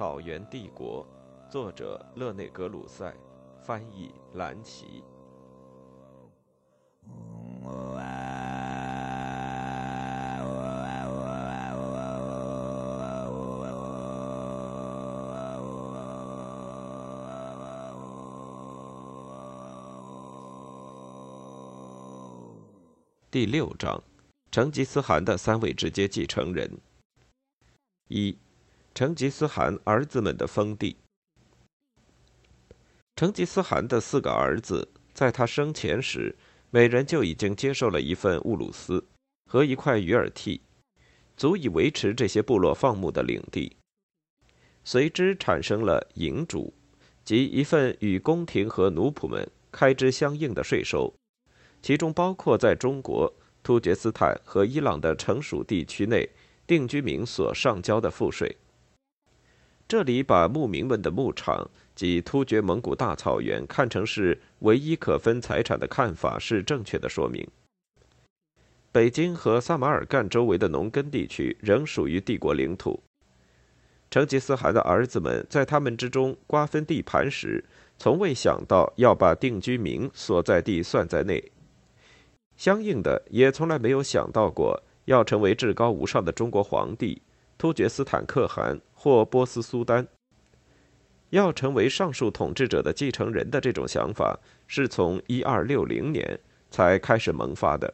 草原帝国》，作者勒内格鲁塞，翻译蓝奇。第六章，成吉思汗的三位直接继承人。一，成吉思汗儿子们的封地。成吉思汗的四个儿子，在他生前时，每人就已经接受了一份乌鲁斯和一块鱼尔替，足以维持这些部落放牧的领地。随之产生了营主，即一份与宫廷和奴仆们开支相应的税收。其中包括在中国、突厥斯坦和伊朗的成熟地区内定居民所上交的赋税。这里把牧民们的牧场及突厥蒙古大草原看成是唯一可分财产的看法是正确的说明。北京和撒马尔干周围的农耕地区仍属于帝国领土。成吉思汗的儿子们在他们之中瓜分地盘时，从未想到要把定居民所在地算在内。相应的，也从来没有想到过要成为至高无上的中国皇帝、突厥斯坦可汗或波斯苏丹。要成为上述统治者的继承人的这种想法，是从一二六零年才开始萌发的。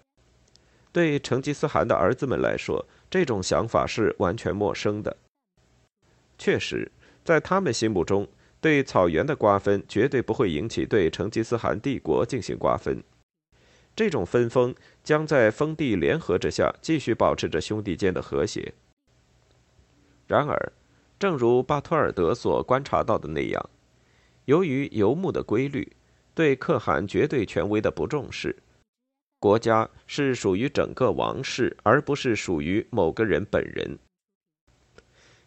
对成吉思汗的儿子们来说，这种想法是完全陌生的。确实，在他们心目中，对草原的瓜分绝对不会引起对成吉思汗帝国进行瓜分。这种分封将在封地联合之下继续保持着兄弟间的和谐。然而，正如巴托尔德所观察到的那样，由于游牧的规律，对可汗绝对权威的不重视，国家是属于整个王室，而不是属于某个人本人。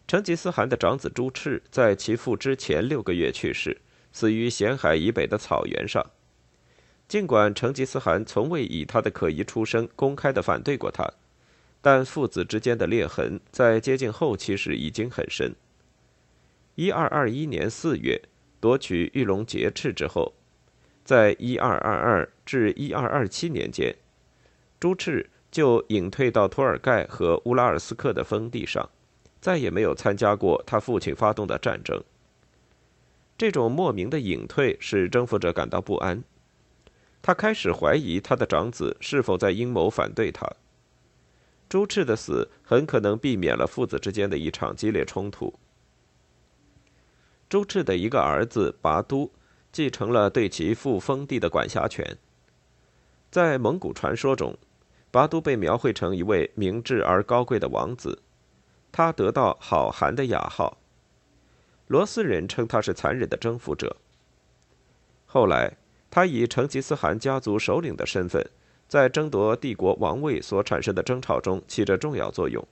成吉思汗的长子朱赤在其父之前六个月去世，死于咸海以北的草原上。尽管成吉思汗从未以他的可疑出身公开的反对过他，但父子之间的裂痕在接近后期时已经很深。一二二一年四月夺取玉龙节赤之后，在一二二二至一二二七年间，朱赤就隐退到托尔盖和乌拉尔斯克的封地上，再也没有参加过他父亲发动的战争。这种莫名的隐退使征服者感到不安。他开始怀疑他的长子是否在阴谋反对他。朱赤的死很可能避免了父子之间的一场激烈冲突。朱赤的一个儿子拔都继承了对其父封地的管辖权。在蒙古传说中，拔都被描绘成一位明智而高贵的王子，他得到“好汉”的雅号。罗斯人称他是残忍的征服者。后来。他以成吉思汗家族首领的身份，在争夺帝国王位所产生的争吵中起着重要作用。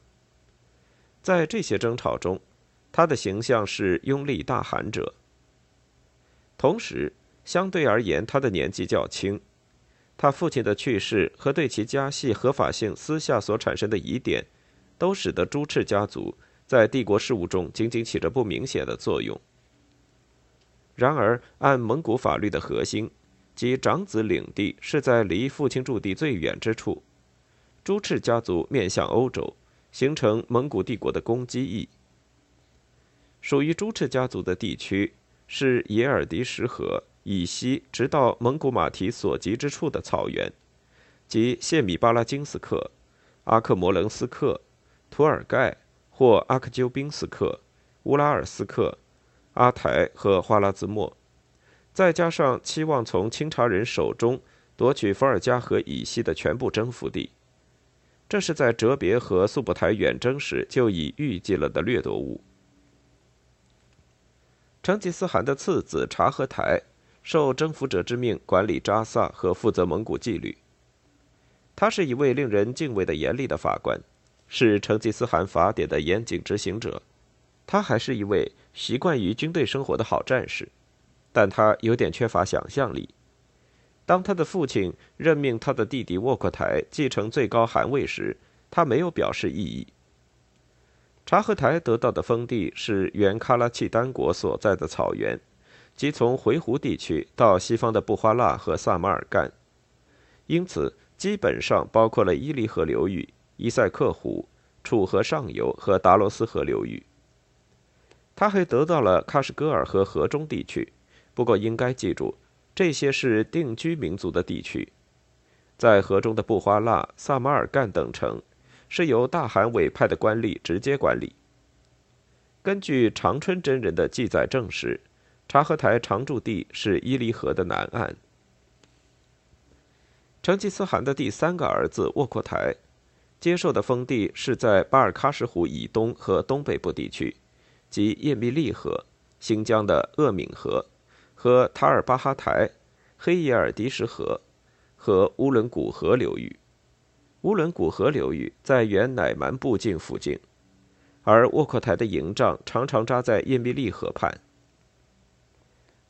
在这些争吵中，他的形象是拥立大汗者。同时，相对而言，他的年纪较轻。他父亲的去世和对其家系合法性私下所产生的疑点，都使得朱赤家族在帝国事务中仅仅起着不明显的作用。然而，按蒙古法律的核心。及长子领地是在离父亲驻地最远之处，朱赤家族面向欧洲，形成蒙古帝国的攻击翼。属于朱赤家族的地区是耶尔迪什河以西，直到蒙古马蹄所及之处的草原，即谢米巴拉金斯克、阿克摩棱斯克、图尔盖或阿克鸠宾斯克、乌拉尔斯克、阿台和花拉兹莫。再加上期望从清查人手中夺取伏尔加河以西的全部征服地，这是在哲别和速不台远征时就已预计了的掠夺物。成吉思汗的次子察合台受征服者之命管理扎萨和负责蒙古纪律。他是一位令人敬畏的严厉的法官，是成吉思汗法典的严谨执行者。他还是一位习惯于军队生活的好战士。但他有点缺乏想象力。当他的父亲任命他的弟弟沃阔台继承最高汗位时，他没有表示异议。察合台得到的封地是原喀拉契丹国所在的草原，即从回鹘地区到西方的布哈拉和萨马尔干，因此基本上包括了伊犁河流域、伊塞克湖、楚河上游和达罗斯河流域。他还得到了喀什噶尔和河中地区，不过应该记住，这些是定居民族的地区。在河中的布花剌、萨马尔干等城，是由大汗委派的官吏直接管理。根据长春真人的记载证实，察合台常驻地是伊犁河的南岸。成吉思汗的第三个儿子窝阔台，接受的封地是在巴尔喀什湖以东和东北部地区。即叶密利河、新疆的鄂敏河和塔尔巴哈台、黑耶尔迪什河和乌伦古河流域。乌伦古河流域在原乃蛮部境附近，而沃阔台的营帐常常扎在叶密利河畔。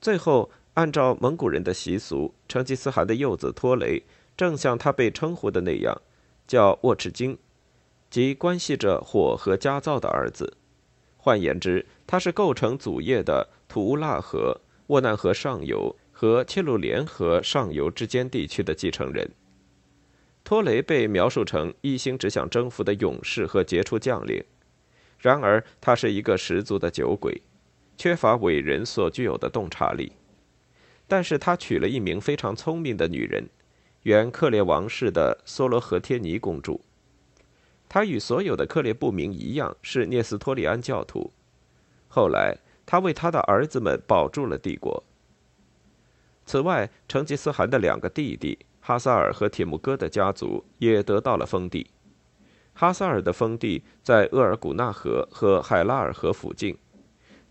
最后，按照蒙古人的习俗，成吉思汗的幼子托雷正像他被称呼的那样，叫沃赤金，即关系着火和家造的儿子。换言之，他是构成祖业的图拉河、沃难河上游和切鲁连河上游之间地区的继承人。托雷被描述成一心只想征服的勇士和杰出将领，然而他是一个十足的酒鬼，缺乏伟人所具有的洞察力。但是他娶了一名非常聪明的女人，原克烈王室的梭罗和天尼公主。他与所有的克烈部民一样是聂斯托利安教徒。后来，他为他的儿子们保住了帝国。此外，成吉思汗的两个弟弟哈萨尔和铁木哥的家族也得到了封地。哈萨尔的封地在额尔古纳河和海拉尔河附近，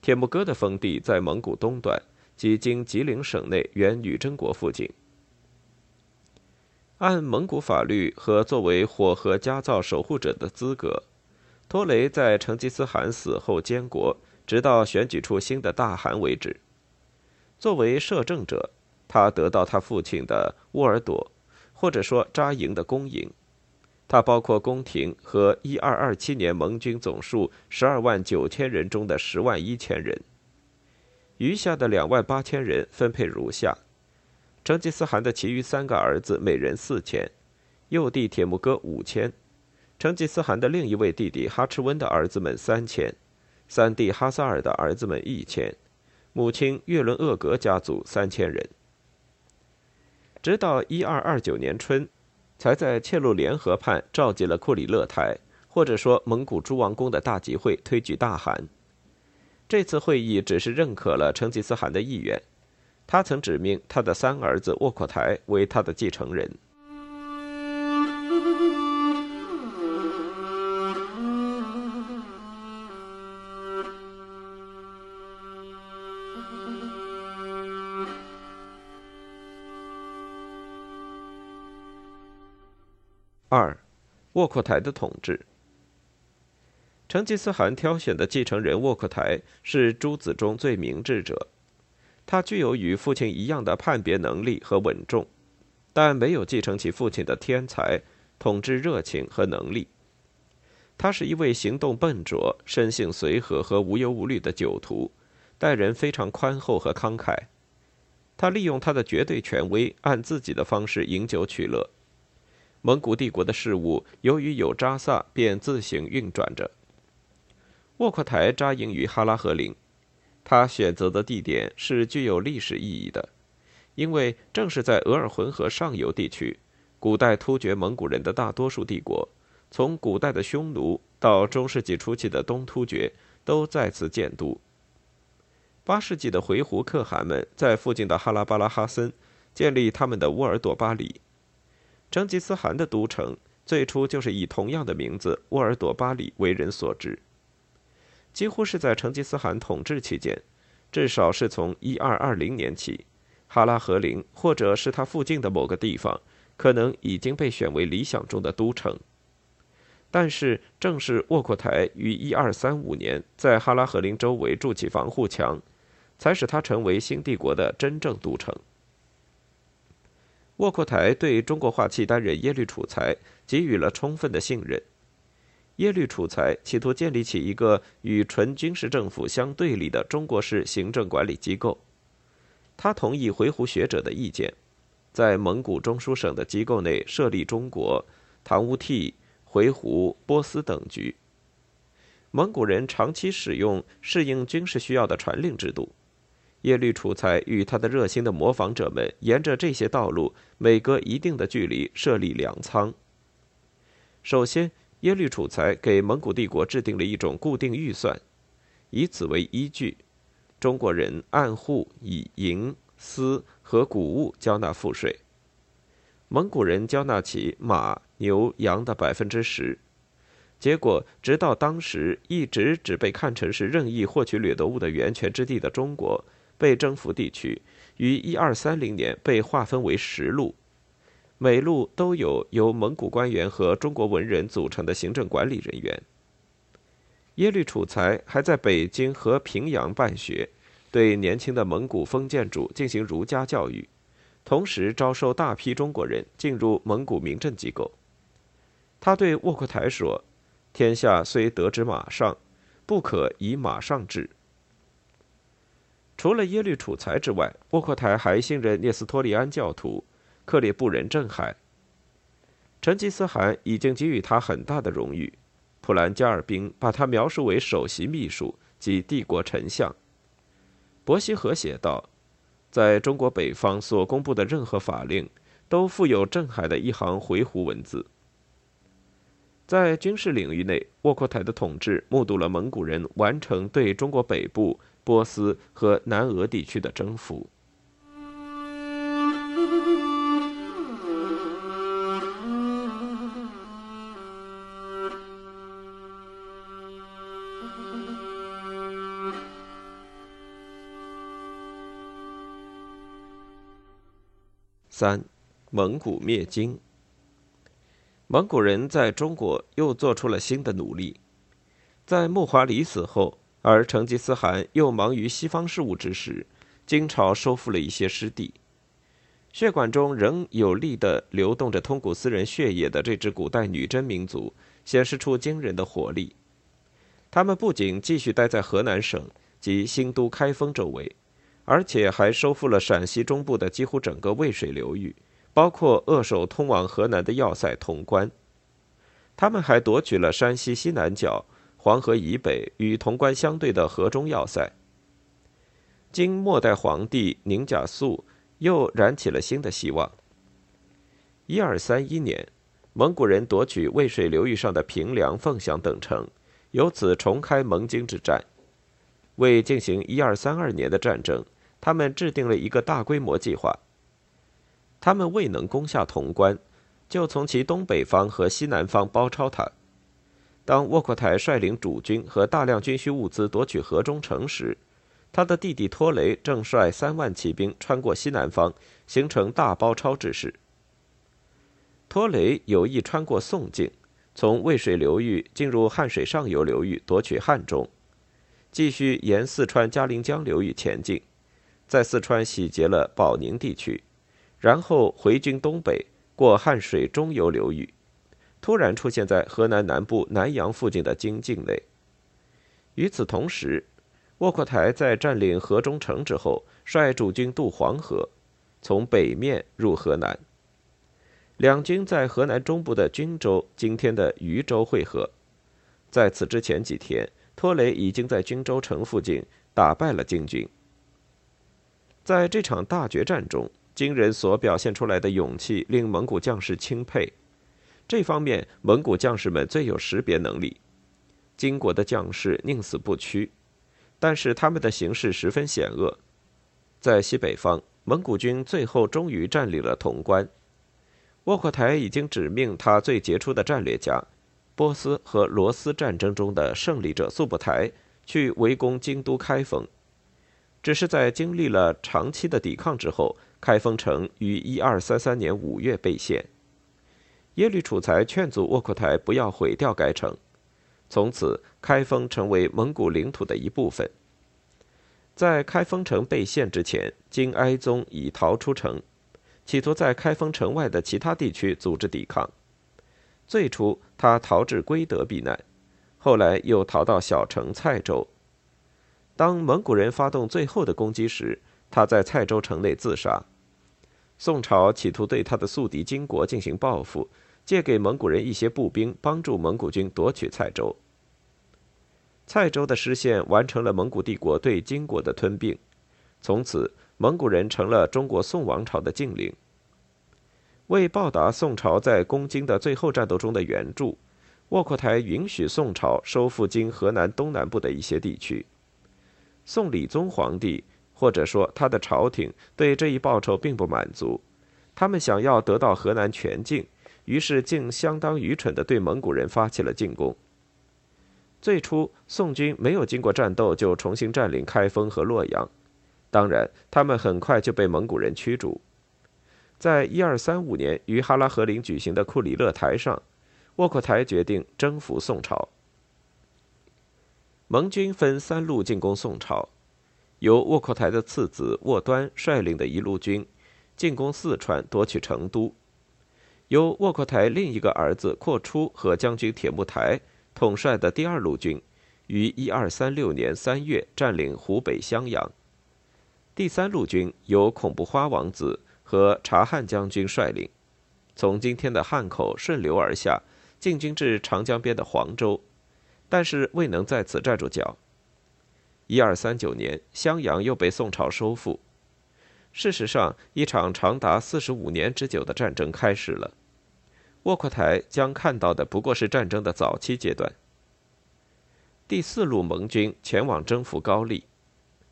铁木哥的封地在蒙古东端，即今吉林省内原女真国附近。按蒙古法律和作为火河家造守护者的资格，托雷在成吉思汗死后监国，直到选举出新的大汗为止。作为摄政者，他得到他父亲的沃尔朵，或者说扎营的公营。他包括宫廷和1227年盟军总数12万九千人中的10万一千人。余下的2万八千人分配如下。成吉思汗的其余三个儿子每人四千，幼弟铁木哥五千，成吉思汗的另一位弟弟哈赤温的儿子们三千，三弟哈萨尔的儿子们一千，母亲月伦鄂格家族三千人。直到一二二九年春，才在切鲁连河畔召集了库里勒台，或者说蒙古诸王宫的大集会，推举大汗。这次会议只是认可了成吉思汗的意愿。他曾指命他的三儿子沃阔台为他的继承人。二，沃阔台的统治。成吉思汗挑选的继承人沃阔台是诸子中最明智者。他具有与父亲一样的判别能力和稳重，但没有继承其父亲的天才、统治热情和能力。他是一位行动笨拙、生性随和和无忧无虑的酒徒，待人非常宽厚和慷慨。他利用他的绝对权威，按自己的方式饮酒取乐。蒙古帝国的事务由于有扎萨，便自行运转着。沃阔台扎营于哈拉和林。他选择的地点是具有历史意义的，因为正是在额尔浑河上游地区，古代突厥蒙古人的大多数帝国，从古代的匈奴到中世纪初期的东突厥，都在此建都。八世纪的回鹘可汗们在附近的哈拉巴拉哈森建立他们的乌尔朵巴里。成吉思汗的都城最初就是以同样的名字沃尔朵巴里为人所知。几乎是在成吉思汗统治期间，至少是从一二二零年起，哈拉和林或者是他附近的某个地方，可能已经被选为理想中的都城。但是，正是沃阔台于一二三五年在哈拉和林周围筑起防护墙，才使它成为新帝国的真正都城。沃阔台对中国化契丹人耶律楚材给予了充分的信任。耶律楚材企图建立起一个与纯军事政府相对立的中国式行政管理机构。他同意回鹘学者的意见，在蒙古中书省的机构内设立中国、唐乌替、回鹘、波斯等局。蒙古人长期使用适应军事需要的传令制度。耶律楚材与他的热心的模仿者们沿着这些道路，每隔一定的距离设立粮仓。首先，耶律楚材给蒙古帝国制定了一种固定预算，以此为依据，中国人按户以银、丝和谷物交纳赋税，蒙古人交纳起马、牛、羊的百分之十。结果，直到当时一直只被看成是任意获取掠夺物的源泉之地的中国。被征服地区于一二三零年被划分为十路，每路都有由蒙古官员和中国文人组成的行政管理人员。耶律楚材还在北京和平阳办学，对年轻的蒙古封建主进行儒家教育，同时招收大批中国人进入蒙古民政机构。他对窝阔台说：“天下虽得之马上，不可以马上治。”除了耶律楚材之外，窝阔台还信任聂斯托利安教徒克烈布人镇海。成吉思汗已经给予他很大的荣誉，普兰加尔宾把他描述为首席秘书及帝国丞相。伯希和写道，在中国北方所公布的任何法令，都附有镇海的一行回鹘文字。在军事领域内，窝阔台的统治目睹了蒙古人完成对中国北部。波斯和南俄地区的征服。三，蒙古灭金。蒙古人在中国又做出了新的努力，在木华黎死后。而成吉思汗又忙于西方事务之时，金朝收复了一些失地。血管中仍有力地流动着通古斯人血液的这支古代女真民族，显示出惊人的活力。他们不仅继续待在河南省及新都开封周围，而且还收复了陕西中部的几乎整个渭水流域，包括扼守通往河南的要塞潼关。他们还夺取了山西西南角。黄河以北与潼关相对的河中要塞。经末代皇帝宁贾肃又燃起了新的希望。一二三一年，蒙古人夺取渭水流域上的平凉、凤翔等城，由此重开蒙金之战。为进行一二三二年的战争，他们制定了一个大规模计划。他们未能攻下潼关，就从其东北方和西南方包抄它。当窝阔台率领主军和大量军需物资夺取河中城时，他的弟弟托雷正率三万骑兵穿过西南方，形成大包抄之势。托雷有意穿过宋境，从渭水流域进入汉水上游流域夺取汉中，继续沿四川嘉陵江流域前进，在四川洗劫了保宁地区，然后回军东北，过汉水中游流域。突然出现在河南南部南阳附近的京境内。与此同时，窝阔台在占领河中城之后，率主军渡黄河，从北面入河南。两军在河南中部的均州（今天的禹州）会合。在此之前几天，托雷已经在均州城附近打败了金军。在这场大决战中，金人所表现出来的勇气令蒙古将士钦佩。这方面，蒙古将士们最有识别能力。金国的将士宁死不屈，但是他们的形势十分险恶。在西北方，蒙古军最后终于占领了潼关。窝阔台已经指命他最杰出的战略家，波斯和罗斯战争中的胜利者速不台去围攻京都开封。只是在经历了长期的抵抗之后，开封城于一二三三年五月被陷。耶律楚材劝阻窝阔台不要毁掉该城，从此开封成为蒙古领土的一部分。在开封城被陷之前，金哀宗已逃出城，企图在开封城外的其他地区组织抵抗。最初，他逃至归德避难，后来又逃到小城蔡州。当蒙古人发动最后的攻击时，他在蔡州城内自杀。宋朝企图对他的宿敌金国进行报复，借给蒙古人一些步兵，帮助蒙古军夺取蔡州。蔡州的失陷完成了蒙古帝国对金国的吞并，从此蒙古人成了中国宋王朝的禁令。为报答宋朝在攻金的最后战斗中的援助，窝阔台允许宋朝收复今河南东南部的一些地区。宋理宗皇帝或者说他的朝廷对这一报酬并不满足，他们想要得到河南全境，于是竟相当愚蠢地对蒙古人发起了进攻。最初，宋军没有经过战斗就重新占领开封和洛阳，当然，他们很快就被蒙古人驱逐。在一二三五年于哈拉和林举行的库里勒台上，窝阔台决定征服宋朝。蒙军分三路进攻宋朝，由窝阔台的次子沃端率领的一路军进攻四川，夺取成都；由窝阔台另一个儿子阔出和将军铁木台统帅的第二路军于一二三六年三月占领湖北襄阳；第三路军由恐怖花王子。和察罕将军率领，从今天的汉口顺流而下，进军至长江边的黄州，但是未能在此站住脚。一二三九年，襄阳又被宋朝收复。事实上，一场长达四十五年之久的战争开始了。沃克台将看到的不过是战争的早期阶段。第四路盟军前往征服高丽。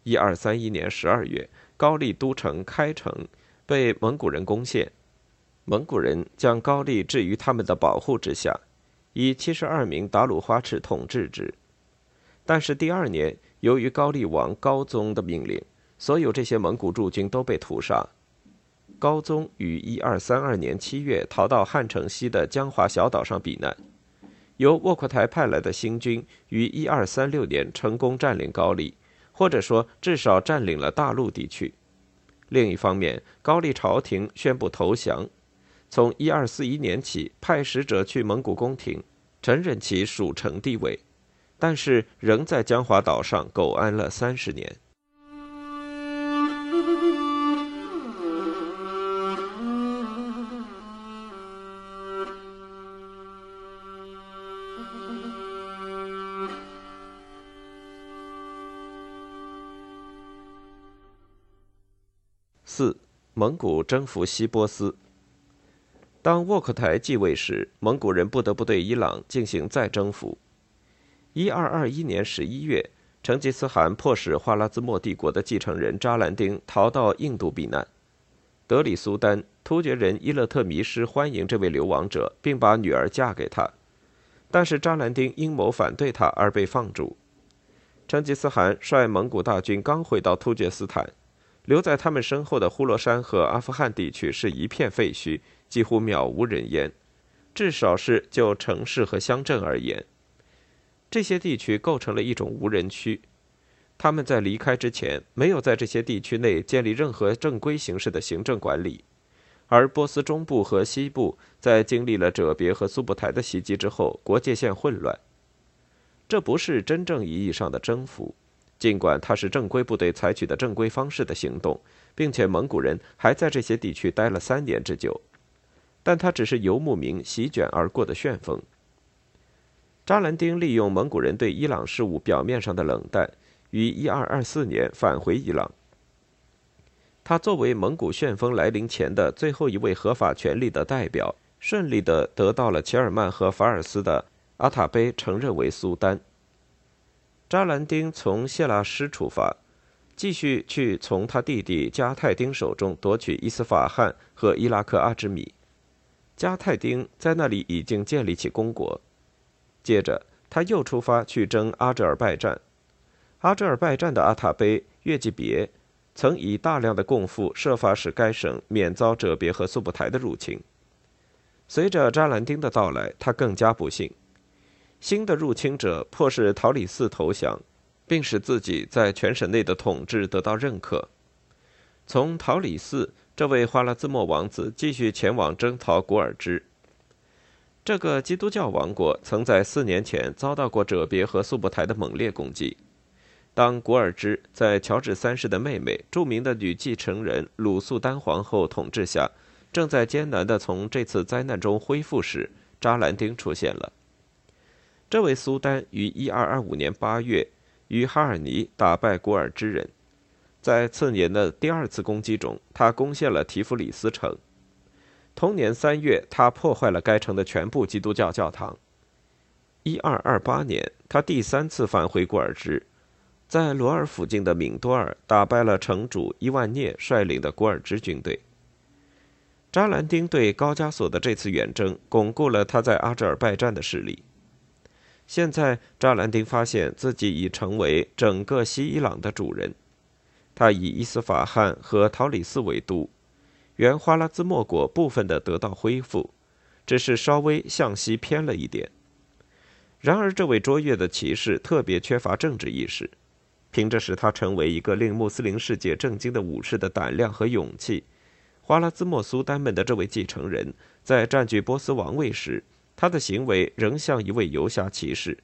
一二三一年十二月，高丽都城开城。被蒙古人攻陷，蒙古人将高丽置于他们的保护之下，以七十二名达鲁花赤统治之。但是第二年，由于高丽王高宗的命令，所有这些蒙古驻军都被屠杀。高宗于一二三二年七月逃到汉城西的江华小岛上避难。由窝阔台派来的新军于一二三六年成功占领高丽，或者说至少占领了大陆地区。另一方面，高丽朝廷宣布投降，从一二四一年起派使者去蒙古宫廷，承认其属城地位，但是仍在江华岛上苟安了三十年。四，蒙古征服西波斯。当沃克台继位时，蒙古人不得不对伊朗进行再征服。一二二一年十一月，成吉思汗迫使花剌子模帝国的继承人扎兰丁逃到印度避难。德里苏丹突厥人伊勒特迷失欢迎这位流亡者，并把女儿嫁给他，但是扎兰丁阴谋反对他而被放逐。成吉思汗率蒙古大军刚回到突厥斯坦。留在他们身后的呼罗珊和阿富汗地区是一片废墟，几乎渺无人烟。至少是就城市和乡镇而言，这些地区构成了一种无人区。他们在离开之前，没有在这些地区内建立任何正规形式的行政管理。而波斯中部和西部在经历了哲别和苏布台的袭击之后，国界线混乱。这不是真正意义上的征服。尽管它是正规部队采取的正规方式的行动，并且蒙古人还在这些地区待了三年之久，但它只是游牧民席卷而过的旋风。扎兰丁利用蒙古人对伊朗事务表面上的冷淡，于一二二四年返回伊朗。他作为蒙古旋风来临前的最后一位合法权力的代表，顺利地得到了齐尔曼和法尔斯的阿塔碑承认为苏丹。扎兰丁从谢拉什出发，继续去从他弟弟加泰丁手中夺取伊斯法罕和伊拉克阿芝米。加泰丁在那里已经建立起公国。接着，他又出发去征阿哲尔拜占。阿哲尔拜占的阿塔碑月季别曾以大量的贡赋设法使该省免遭哲别和苏布台的入侵。随着扎兰丁的到来，他更加不幸。新的入侵者迫使陶里寺投降，并使自己在全省内的统治得到认可。从陶里寺，这位花剌子模王子继续前往征讨古尔支。这个基督教王国曾在四年前遭到过哲别和速不台的猛烈攻击。当古尔支在乔治三世的妹妹、著名的女继承人鲁素丹皇后统治下，正在艰难地从这次灾难中恢复时，扎兰丁出现了。这位苏丹于1225年8月于哈尔尼打败古尔支人，在次年的第二次攻击中，他攻陷了提夫里斯城。同年三月，他破坏了该城的全部基督教教堂。一二二八年，他第三次返回古尔支，在罗尔附近的敏多尔打败了城主伊万涅率领的古尔支军队。扎兰丁对高加索的这次远征，巩固了他在阿扎尔拜占的势力。现在，扎兰丁发现自己已成为整个西伊朗的主人。他以伊斯法罕和陶里斯为都。原花拉兹莫国部分的得到恢复，只是稍微向西偏了一点。然而，这位卓越的骑士特别缺乏政治意识。凭着使他成为一个令穆斯林世界震惊的武士的胆量和勇气，花拉兹莫苏丹们的这位继承人，在占据波斯王位时，他的行为仍像一位游侠骑士。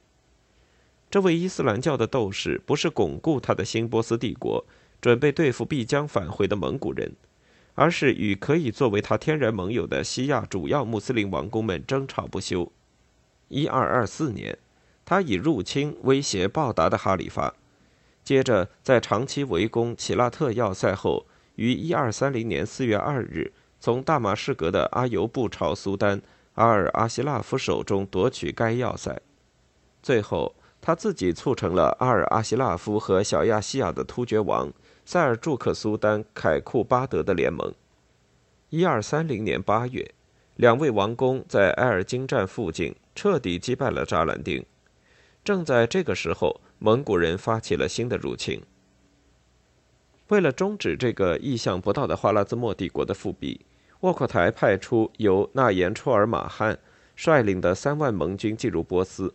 这位伊斯兰教的斗士不是巩固他的新波斯帝国，准备对付必将返回的蒙古人。而是与可以作为他天然盟友的西亚主要穆斯林王公们争吵不休。一二二四年，他以入侵威胁报答的哈里发；接着，在长期围攻齐拉特要塞后，于一二三零年四月二日从大马士革的阿尤布朝苏丹阿尔阿希拉夫手中夺取该要塞。最后，他自己促成了阿尔阿希拉夫和小亚细亚的突厥王。塞尔柱克苏丹凯库巴德的联盟。一二三零年八月，两位王公在埃尔金站附近彻底击败了扎兰丁。正在这个时候，蒙古人发起了新的入侵。为了终止这个意想不到的花剌子模帝国的复辟，沃阔台派出由纳延绰尔马汉率领的三万盟军进入波斯。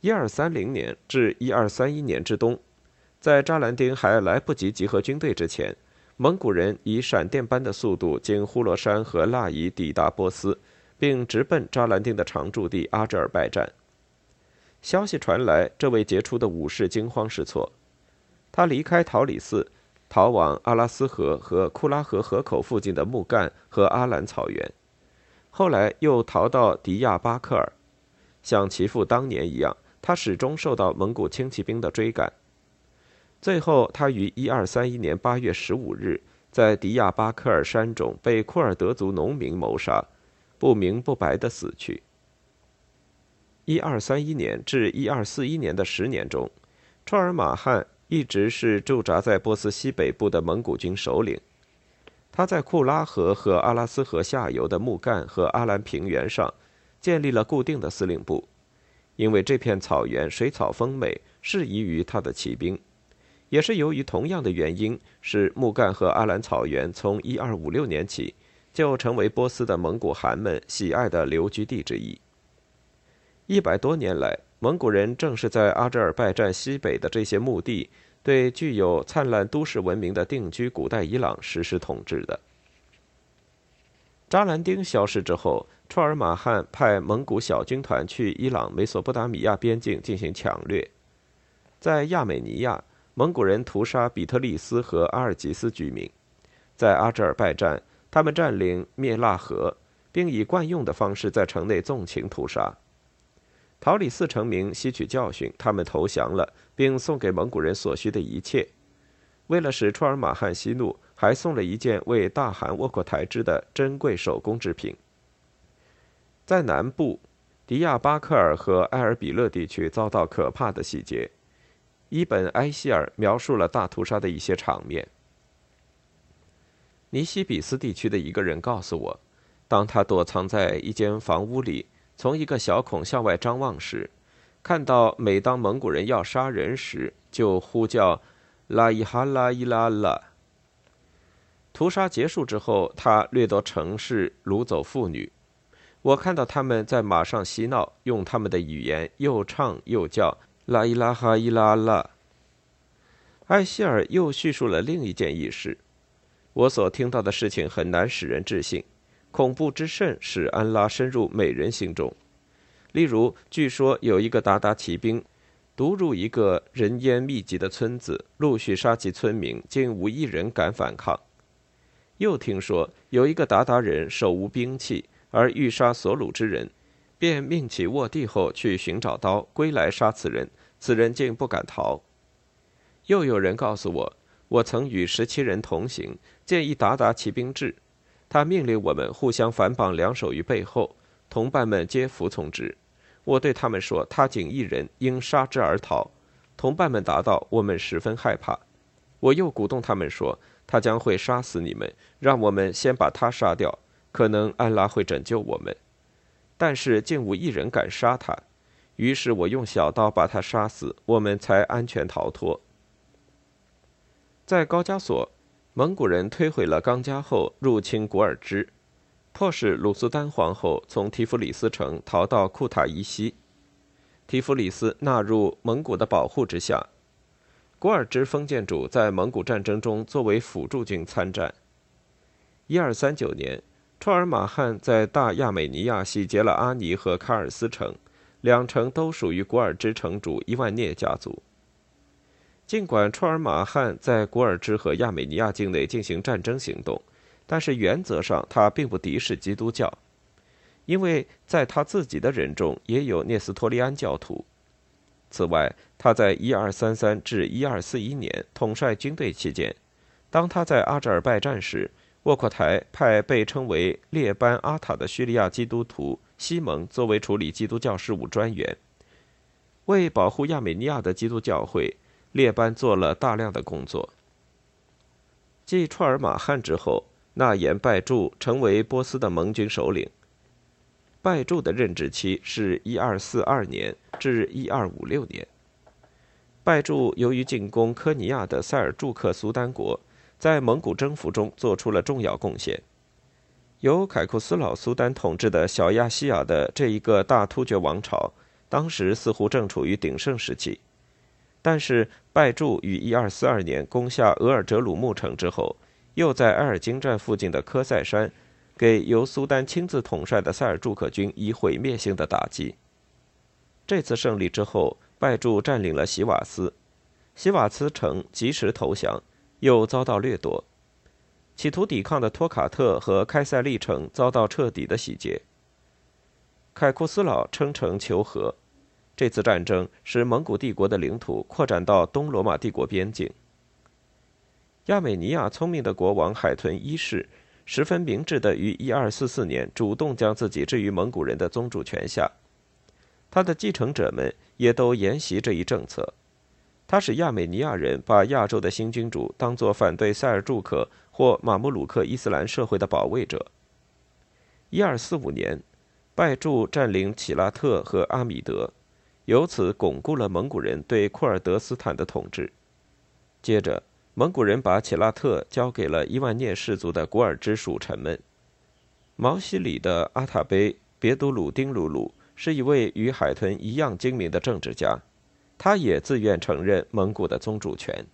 一二三零年至一二三一年之冬。在扎兰丁还来不及集合军队之前，蒙古人以闪电般的速度经呼罗珊和腊夷抵达波斯，并直奔扎兰丁的常驻地阿扎尔拜占。消息传来，这位杰出的武士惊慌失措，他离开桃李寺，逃往阿拉斯河和库拉河河口附近的木干和阿兰草原，后来又逃到迪亚巴克尔。像其父当年一样，他始终受到蒙古轻骑兵的追赶。最后，他于一二三一年八月十五日在迪亚巴克尔山中被库尔德族农民谋杀，不明不白的死去。一二三一年至一二四一年的十年中，绰尔马汉一直是驻扎在波斯西北部的蒙古军首领。他在库拉河和阿拉斯河下游的木干和阿兰平原上建立了固定的司令部，因为这片草原水草丰美，适宜于他的骑兵。也是由于同样的原因，使木干和阿兰草原从1256年起就成为波斯的蒙古汗们喜爱的留居地之一。一百多年来，蒙古人正是在阿扎尔拜占西北的这些墓地，对具有灿烂都市文明的定居古代伊朗实施统治的。扎兰丁消失之后，绰尔马汗派蒙古小军团去伊朗美索不达米亚边境进行抢掠，在亚美尼亚。蒙古人屠杀比特利斯和阿尔吉斯居民，在阿扎尔拜占，他们占领灭腊河，并以惯用的方式在城内纵情屠杀。陶里寺成名吸取教训，他们投降了，并送给蒙古人所需的一切。为了使绰尔马汗息怒，还送了一件为大汗窝阔台织的珍贵手工制品。在南部，迪亚巴克尔和埃尔比勒地区遭到可怕的细节。伊本·埃希尔描述了大屠杀的一些场面。尼西比斯地区的一个人告诉我，当他躲藏在一间房屋里，从一个小孔向外张望时，看到每当蒙古人要杀人时，就呼叫“拉伊哈拉伊拉拉”。屠杀结束之后，他掠夺城市，掳走妇女。我看到他们在马上嬉闹，用他们的语言又唱又叫。拉伊拉哈伊拉拉。艾希尔又叙述了另一件轶事。我所听到的事情很难使人置信。恐怖之甚使安拉深入美人心中。例如，据说有一个鞑靼骑兵独入一个人烟密集的村子，陆续杀其村民，竟无一人敢反抗。又听说有一个鞑靼人手无兵器，而欲杀所鲁之人，便命其卧地后去寻找刀，归来杀此人，此人竟不敢逃。又有人告诉我，我曾与十七人同行，见一鞑靼骑兵至，他命令我们互相反绑两手于背后，同伴们皆服从之。我对他们说：“他仅一人，应杀之而逃。”同伴们答道：“我们十分害怕。”我又鼓动他们说：“他将会杀死你们，让我们先把他杀掉，可能安拉会拯救我们。”但是竟无一人敢杀他。于是我用小刀把他杀死，我们才安全逃脱。在高加索，蒙古人推毁了刚加后，入侵古尔支。迫使鲁苏丹皇后从提夫里斯城逃到库塔伊西，提夫里斯纳入蒙古的保护之下。古尔支封建主在蒙古战争中作为辅助军参战。一二三九年，绰尔马汗在大亚美尼亚洗劫了阿尼和卡尔斯城，两城都属于古尔支城主伊万涅家族。尽管绰尔马汗在古尔支和亚美尼亚境内进行战争行动。但是原则上，他并不敌视基督教，因为在他自己的人中也有聂斯托利安教徒。此外，他在1233至1241年统帅军队期间，当他在阿扎尔拜战时，沃阔台派被称为列班阿塔的叙利亚基督徒西蒙作为处理基督教事务专员，为保护亚美尼亚的基督教会，列班做了大量的工作。继绰尔马汗之后。纳言拜柱成为波斯的盟军首领。拜柱的任职期是一二四二年至一二五六年。拜柱由于进攻科尼亚的塞尔柱克苏丹国，在蒙古征服中做出了重要贡献。由凯库斯老苏丹统治的小亚细亚的这一个大突厥王朝，当时似乎正处于鼎盛时期。但是拜柱于一二四二年攻下额尔哲鲁木城之后。又在埃尔金站附近的科塞山，给由苏丹亲自统帅的塞尔柱克军以毁灭性的打击。这次胜利之后，拜柱占领了希瓦斯，希瓦斯城及时投降，又遭到掠夺。企图抵抗的托卡特和开塞利城遭到彻底的洗劫。凯库斯老称城求和。这次战争使蒙古帝国的领土扩展到东罗马帝国边境。亚美尼亚聪明的国王海豚一世，十分明智的于1244年主动将自己置于蒙古人的宗主权下，他的继承者们也都沿袭这一政策。他使亚美尼亚人把亚洲的新君主当作反对塞尔柱克或马穆鲁克伊斯兰社会的保卫者。1245年，拜柱占领乞拉特和阿米德，由此巩固了蒙古人对库尔德斯坦的统治。接着。蒙古人把乞拉特交给了伊万涅氏族的古尔支属臣们。毛西里的阿塔贝别都鲁丁鲁鲁是一位与海豚一样精明的政治家，他也自愿承认蒙古的宗主权。